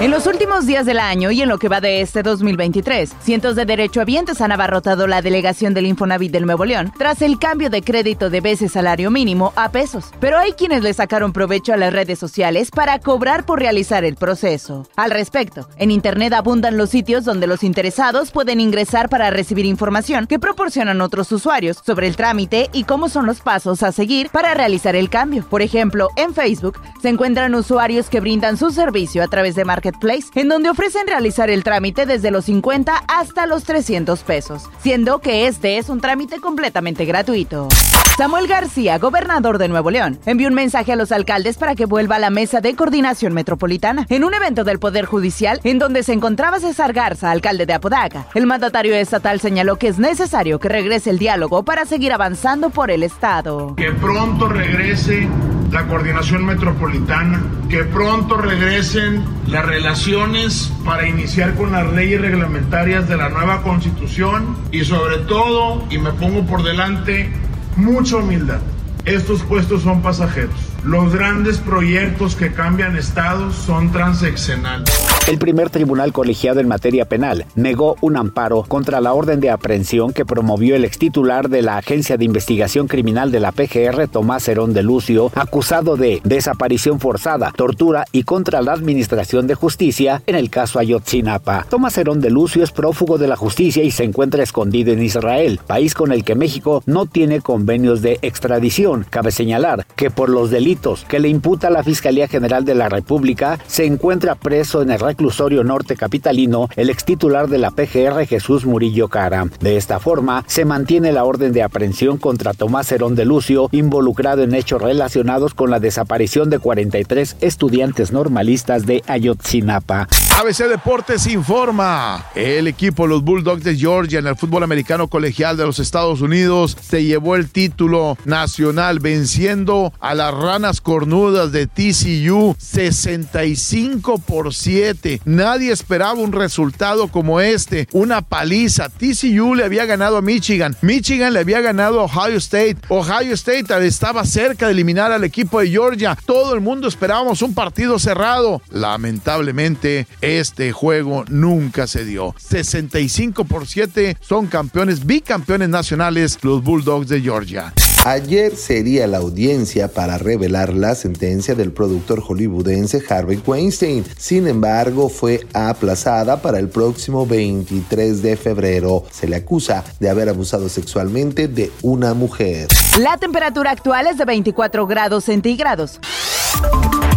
En los últimos días del año y en lo que va de este 2023, cientos de derechohabientes han abarrotado la delegación del Infonavit del Nuevo León tras el cambio de crédito de veces salario mínimo a pesos. Pero hay quienes le sacaron provecho a las redes sociales para cobrar por realizar el proceso. Al respecto, en Internet abundan los sitios donde los interesados pueden ingresar para recibir información que proporcionan otros usuarios sobre el trámite y cómo son los pasos a seguir para realizar el cambio. Por ejemplo, en Facebook se encuentran usuarios que brindan su servicio a través de marketing Place, en donde ofrecen realizar el trámite desde los 50 hasta los 300 pesos, siendo que este es un trámite completamente gratuito. Samuel García, gobernador de Nuevo León, envió un mensaje a los alcaldes para que vuelva a la mesa de coordinación metropolitana. En un evento del Poder Judicial, en donde se encontraba César Garza, alcalde de Apodaca, el mandatario estatal señaló que es necesario que regrese el diálogo para seguir avanzando por el Estado. Que pronto regrese la coordinación metropolitana, que pronto regresen las relaciones para iniciar con las leyes reglamentarias de la nueva constitución y sobre todo, y me pongo por delante, mucha humildad. Estos puestos son pasajeros. Los grandes proyectos que cambian estados son transeccionales. El primer tribunal colegiado en materia penal negó un amparo contra la orden de aprehensión que promovió el extitular de la Agencia de Investigación Criminal de la PGR, Tomás Herón de Lucio, acusado de desaparición forzada, tortura y contra la Administración de Justicia en el caso Ayotzinapa. Tomás Herón de Lucio es prófugo de la justicia y se encuentra escondido en Israel, país con el que México no tiene convenios de extradición. Cabe señalar que por los delitos que le imputa la Fiscalía General de la República, se encuentra preso en el reclusorio norte capitalino el ex titular de la PGR Jesús Murillo Cara. De esta forma, se mantiene la orden de aprehensión contra Tomás Herón de Lucio, involucrado en hechos relacionados con la desaparición de 43 estudiantes normalistas de Ayotzinapa. ABC Deportes informa. El equipo los Bulldogs de Georgia en el fútbol americano colegial de los Estados Unidos se llevó el título nacional venciendo a las ranas cornudas de TCU 65 por 7. Nadie esperaba un resultado como este, una paliza. TCU le había ganado a Michigan, Michigan le había ganado a Ohio State, Ohio State estaba cerca de eliminar al equipo de Georgia. Todo el mundo esperábamos un partido cerrado. Lamentablemente, este juego nunca se dio. 65 por 7 son campeones, bicampeones nacionales, los Bulldogs de Georgia. Ayer sería la audiencia para revelar la sentencia del productor hollywoodense Harvey Weinstein. Sin embargo, fue aplazada para el próximo 23 de febrero. Se le acusa de haber abusado sexualmente de una mujer. La temperatura actual es de 24 grados centígrados.